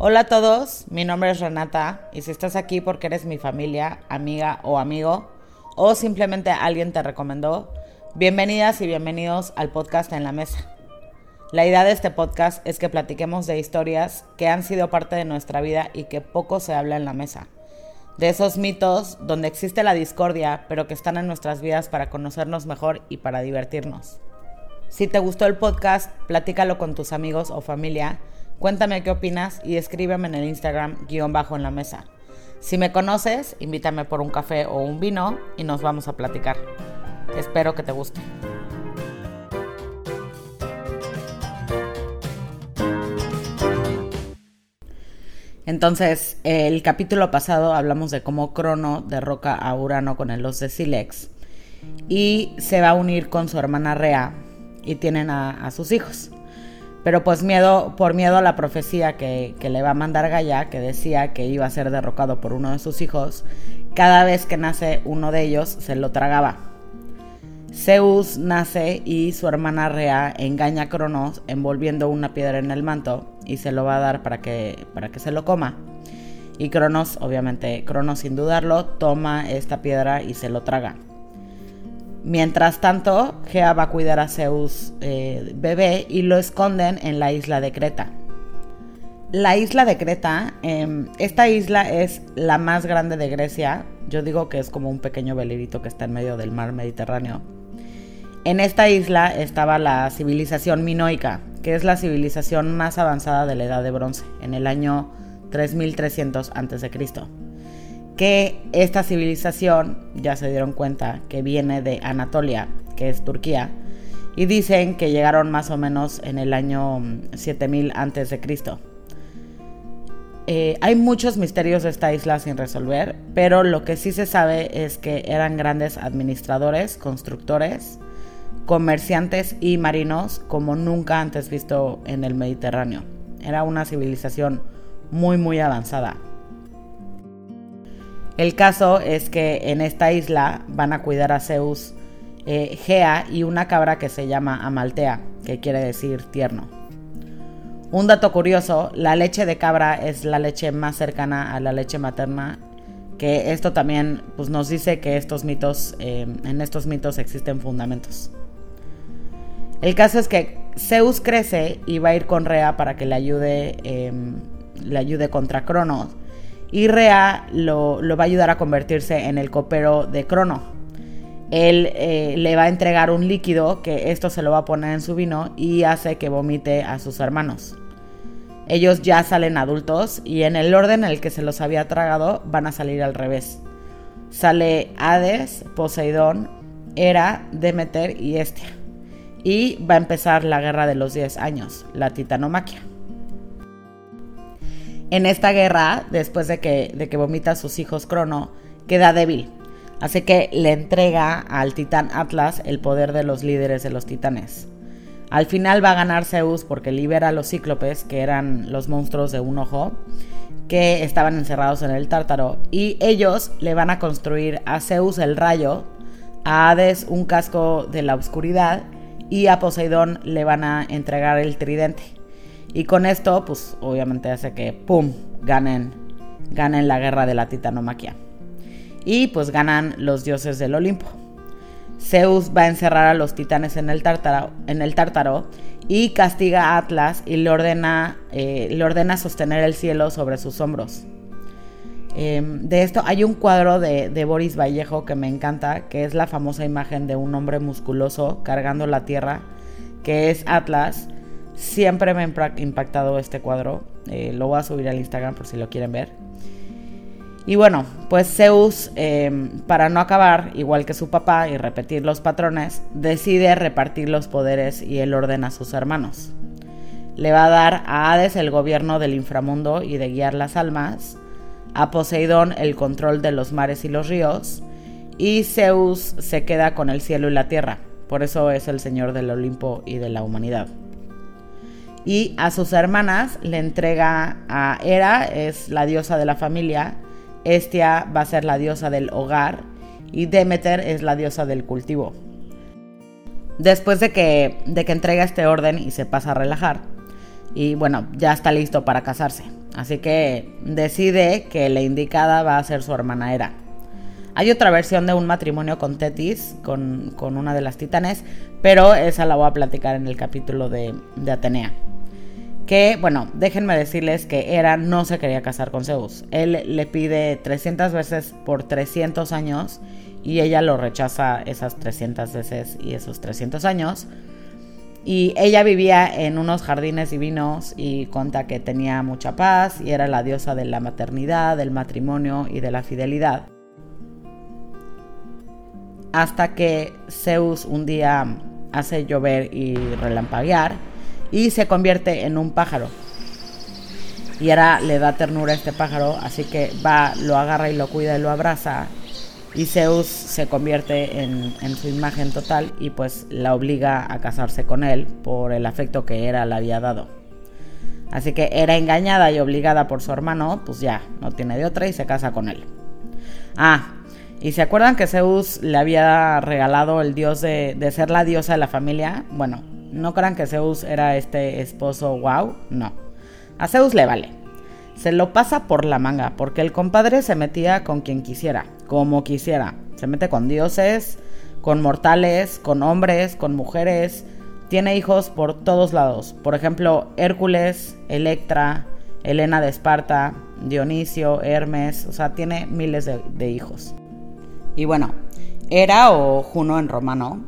Hola a todos, mi nombre es Renata y si estás aquí porque eres mi familia, amiga o amigo o simplemente alguien te recomendó, bienvenidas y bienvenidos al podcast En la Mesa. La idea de este podcast es que platiquemos de historias que han sido parte de nuestra vida y que poco se habla en la mesa. De esos mitos donde existe la discordia, pero que están en nuestras vidas para conocernos mejor y para divertirnos. Si te gustó el podcast, platícalo con tus amigos o familia Cuéntame qué opinas y escríbeme en el Instagram guion bajo en la mesa. Si me conoces, invítame por un café o un vino y nos vamos a platicar. Espero que te guste. Entonces, el capítulo pasado hablamos de cómo Crono derroca a Urano con el los de Silex y se va a unir con su hermana Rea y tienen a, a sus hijos. Pero pues miedo, por miedo a la profecía que, le va a mandar Gaia, que decía que iba a ser derrocado por uno de sus hijos, cada vez que nace uno de ellos se lo tragaba. Zeus nace y su hermana Rea engaña a Cronos envolviendo una piedra en el manto y se lo va a dar para que, para que se lo coma. Y Cronos, obviamente, Cronos sin dudarlo, toma esta piedra y se lo traga. Mientras tanto, Gea va a cuidar a Zeus eh, bebé y lo esconden en la isla de Creta. La isla de Creta, em, esta isla es la más grande de Grecia. Yo digo que es como un pequeño velerito que está en medio del mar Mediterráneo. En esta isla estaba la civilización minoica, que es la civilización más avanzada de la Edad de Bronce, en el año 3300 a.C que esta civilización, ya se dieron cuenta, que viene de Anatolia, que es Turquía, y dicen que llegaron más o menos en el año 7000 antes de Cristo. Eh, hay muchos misterios de esta isla sin resolver, pero lo que sí se sabe es que eran grandes administradores, constructores, comerciantes y marinos como nunca antes visto en el Mediterráneo. Era una civilización muy muy avanzada. El caso es que en esta isla van a cuidar a Zeus eh, Gea y una cabra que se llama Amaltea, que quiere decir tierno. Un dato curioso, la leche de cabra es la leche más cercana a la leche materna, que esto también pues, nos dice que estos mitos, eh, en estos mitos existen fundamentos. El caso es que Zeus crece y va a ir con Rea para que le ayude, em, le ayude contra Cronos y Rea lo, va a ayudar a convertirse en el copero de Crono. Él eh, le va a entregar un líquido que esto se lo va a poner en su vino y hace que vomite a sus hermanos. Ellos ya salen adultos y en el orden en el que se los había tragado van a salir al revés. Sale Hades, Poseidón, Hera, Demeter y Estia. Y va a empezar la guerra de los 10 años, la titanomaquia. En esta guerra, después de que, de que vomita a sus hijos Crono, queda débil. Así que le entrega al titán Atlas el poder de los líderes de los titanes. Al final va a ganar Zeus porque libera a los cíclopes, que eran los monstruos de un ojo, que estaban encerrados en el tártaro, y ellos le van a construir a Zeus el rayo, a Hades un casco de la oscuridad, y a Poseidón le van a entregar el tridente. Y con esto, pues obviamente hace que, ¡pum!, ganen, ganen la guerra de la titanomaquia. Y pues ganan los dioses del Olimpo. Zeus va a encerrar a los titanes en el tártaro, y castiga a Atlas y le ordena, eh, le ordena sostener el cielo sobre sus hombros. Em, de esto hay un cuadro de, de, Boris Vallejo que me encanta, que es la famosa imagen de un hombre musculoso cargando la tierra, que es Atlas, Siempre me ha impactado este cuadro. Eh, lo voy a subir al Instagram por si lo quieren ver. Y bueno, pues Zeus, em, para no acabar igual que su papá y repetir los patrones, decide repartir los poderes y el orden a sus hermanos. Le va a dar a Hades el gobierno del inframundo y de guiar las almas, a Poseidón el control de los mares y los ríos, y Zeus se queda con el cielo y la tierra. Por eso es el señor del Olimpo y de la humanidad y a sus hermanas le entrega a Hera, es la diosa de la familia, Estia va a ser la diosa del hogar y Demeter es la diosa del cultivo. Después de que, de que entrega este orden y se pasa a relajar, y bueno, ya está listo para casarse. así que decide que la indicada va a ser su hermana Hera. Hay otra versión de un matrimonio con Tetis, con, una de las titanes, pero esa la voy a platicar en el capítulo de, Atenea. Que, bueno, déjenme decirles que Hera no se quería casar con Zeus. Él le pide 300 veces por 300 años y ella lo rechaza esas 300 veces y esos 300 años. Y ella vivía en unos jardines divinos y cuenta que tenía mucha paz y era la diosa de la maternidad, del matrimonio y de la fidelidad. Hasta que Zeus un día hace llover y relampaguear y se convierte en un pájaro. Y ahora le da ternura a este pájaro, así que va, lo agarra y lo cuida y lo abraza y Zeus se convierte en, su imagen total y pues la obliga a casarse con él por el afecto que Hera le había dado. Así que era engañada y obligada por su hermano, pues ya, no tiene de otra y se casa con él. Ah, y se acuerdan que Zeus le había regalado el dios de, ser la diosa de la familia. Bueno, no crean que Zeus era este esposo wow, no. A Zeus le vale se lo pasa por la manga, porque el compadre se metía con quien quisiera, como quisiera. Se mete con dioses, con mortales, con hombres, con mujeres. Tiene hijos por todos lados. Por ejemplo, Hércules, Electra, Helena de Esparta, Dionisio, Hermes. O sea, tiene miles de hijos. Y bueno, Hera o Juno en romano,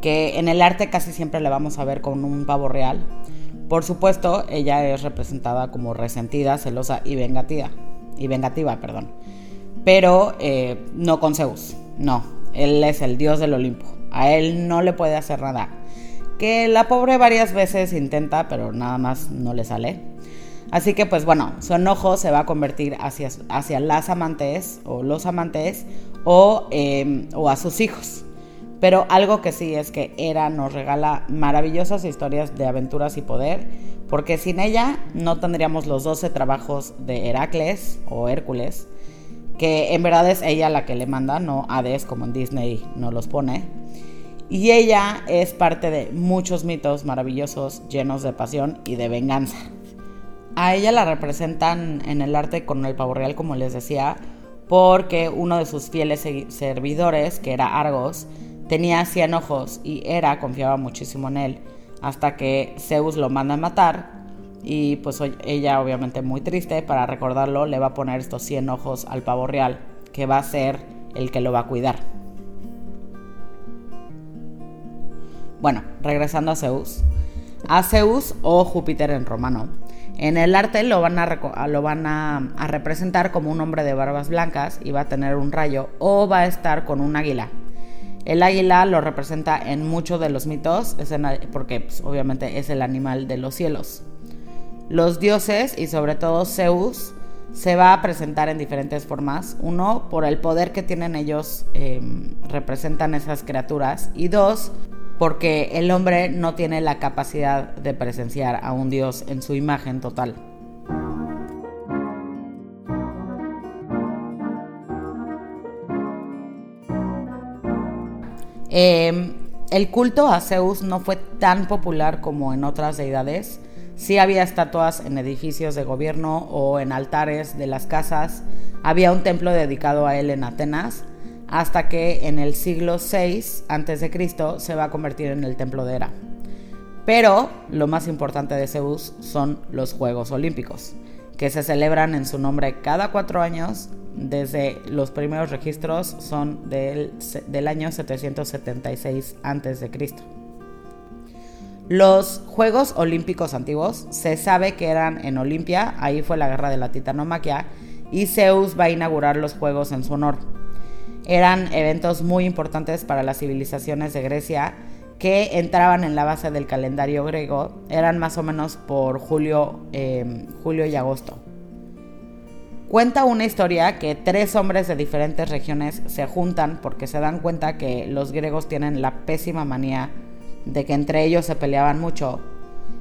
que en el arte casi siempre le vamos a ver con un pavo real por supuesto, ella es representada como resentida, celosa y vengativa, y vengativa, perdón. Pero eh, no con Zeus, no. Él es el dios del Olimpo. A él no le puede hacer nada. Que la pobre varias veces intenta, pero nada más no le sale. Así que pues bueno, su enojo se va a convertir hacia, hacia las amantes o los amantes o, eh, o a sus hijos. Pero algo que sí es que Hera nos regala maravillosas historias de aventuras y poder, porque sin ella no tendríamos los 12 trabajos de Heracles o Hércules, que en verdad es ella la que le manda, no Hades como en Disney no los pone. Y ella es parte de muchos mitos maravillosos llenos de pasión y de venganza. A ella la representan en el arte con el pavo real, como les decía, porque uno de sus fieles servidores, que era Argos, Tenía 100 ojos y Hera confiaba muchísimo en él, hasta que Zeus lo manda a matar y pues ella obviamente muy triste, para recordarlo le va a poner estos 100 ojos al pavo real, que va a ser el que lo va a cuidar. Bueno, regresando a Zeus. A Zeus o Júpiter en romano. En el arte lo van, a, lo van a, representar como un hombre de barbas blancas y va a tener un rayo o va a estar con un águila. El águila lo representa en muchos de los mitos, porque pues, obviamente es el animal de los cielos. Los dioses y sobre todo Zeus se va a presentar en diferentes formas. Uno, por el poder que tienen ellos, em, representan esas criaturas. Y dos, porque el hombre no tiene la capacidad de presenciar a un dios en su imagen total. Em, el culto a Zeus no fue tan popular como en otras deidades. Sí había estatuas en edificios de gobierno o en altares de las casas. Había un templo dedicado a él en Atenas, hasta que en el siglo VI a.C. se va a convertir en el templo de Hera. Pero lo más importante de Zeus son los Juegos Olímpicos, que se celebran en su nombre cada cuatro años desde los primeros registros son del, año 776 a.C. Los Juegos Olímpicos antiguos se sabe que eran en Olimpia, ahí fue la guerra de la titanomaquia, y Zeus va a inaugurar los Juegos en su honor. Eran eventos muy importantes para las civilizaciones de Grecia que entraban en la base del calendario griego, eran más o menos por julio, eh, julio y agosto. Cuenta una historia que tres hombres de diferentes regiones se juntan porque se dan cuenta que los griegos tienen la pésima manía de que entre ellos se peleaban mucho.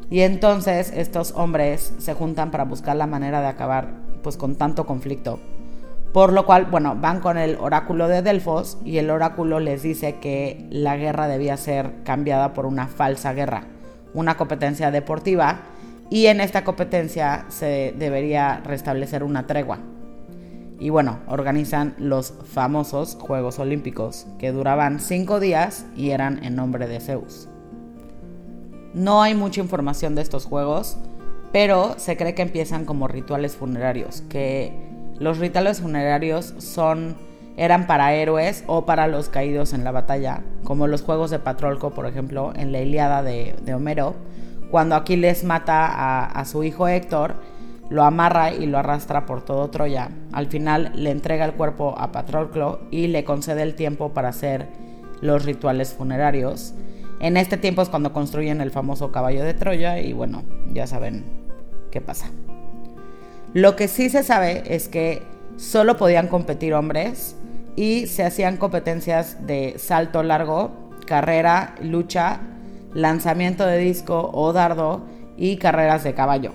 Y entonces estos hombres se juntan para buscar la manera de acabar pues con tanto conflicto. Por lo cual, bueno, van con el oráculo de Delfos y el oráculo les dice que la guerra debía ser cambiada por una falsa guerra, una competencia deportiva y en esta competencia se debería restablecer una tregua. Y bueno, organizan los famosos Juegos Olímpicos, que duraban cinco días y eran en nombre de Zeus. No hay mucha información de estos juegos, pero se cree que empiezan como rituales funerarios, que los rituales funerarios eran para héroes o para los caídos en la batalla, como los juegos de Patrolco, por ejemplo, en la Iliada de, Homero, cuando Aquiles mata a, a su hijo Héctor lo amarra y lo arrastra por todo Troya. Al final le entrega el cuerpo a Patroclo y le concede el tiempo para hacer los rituales funerarios. En este tiempo es cuando construyen el famoso caballo de Troya y bueno, ya saben qué pasa. Lo que sí se sabe es que solo podían competir hombres y se hacían competencias de salto largo, carrera, lucha, lanzamiento de disco o dardo y carreras de caballo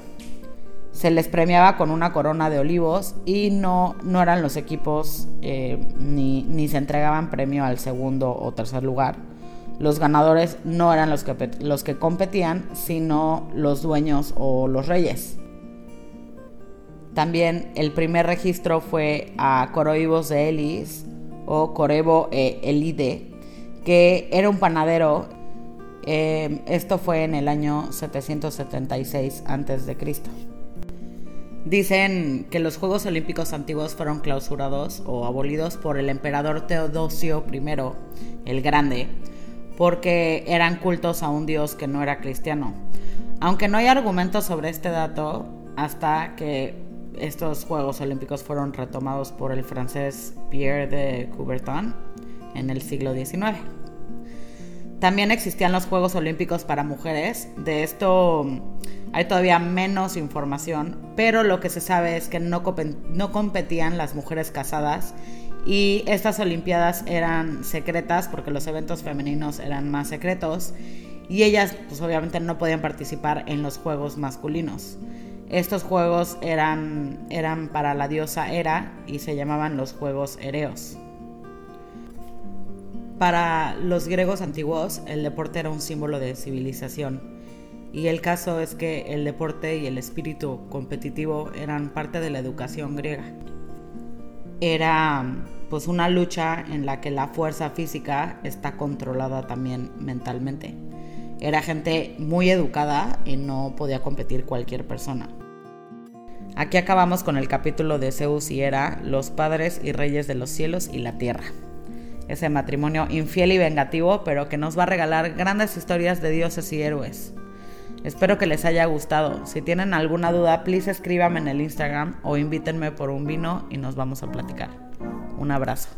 se les premiaba con una corona de olivos y no, no eran los equipos eh, ni, ni, se entregaban premio al segundo o tercer lugar. Los ganadores no eran los que, los que competían, sino los dueños o los reyes. También el primer registro fue a Coroibos de Elis o Corebo e Elide, que era un panadero. Eh, esto fue en el año 776 a.C. Dicen que los Juegos Olímpicos antiguos fueron clausurados o abolidos por el emperador Teodosio I el Grande, porque eran cultos a un dios que no era cristiano. Aunque no hay argumentos sobre este dato hasta que estos Juegos Olímpicos fueron retomados por el francés Pierre de Coubertin en el siglo XIX. También existían los Juegos Olímpicos para mujeres. De esto hay todavía menos información, pero lo que se sabe es que no, no competían las mujeres casadas y estas Olimpiadas eran secretas porque los eventos femeninos eran más secretos y ellas pues obviamente no podían participar en los juegos masculinos. Estos juegos eran, eran para la diosa Hera y se llamaban los Juegos Ereos. Para los griegos antiguos el deporte era un símbolo de civilización y el caso es que el deporte y el espíritu competitivo eran parte de la educación griega. Era pues una lucha en la que la fuerza física está controlada también mentalmente. Era gente muy educada y no podía competir cualquier persona. Aquí acabamos con el capítulo de Zeus y Hera, los padres y reyes de los cielos y la tierra. Ese matrimonio infiel y vengativo, pero que nos va a regalar grandes historias de dioses y héroes. Espero que les haya gustado. Si tienen alguna duda, please escríbame en el Instagram o invítenme por un vino y nos vamos a platicar. Un abrazo.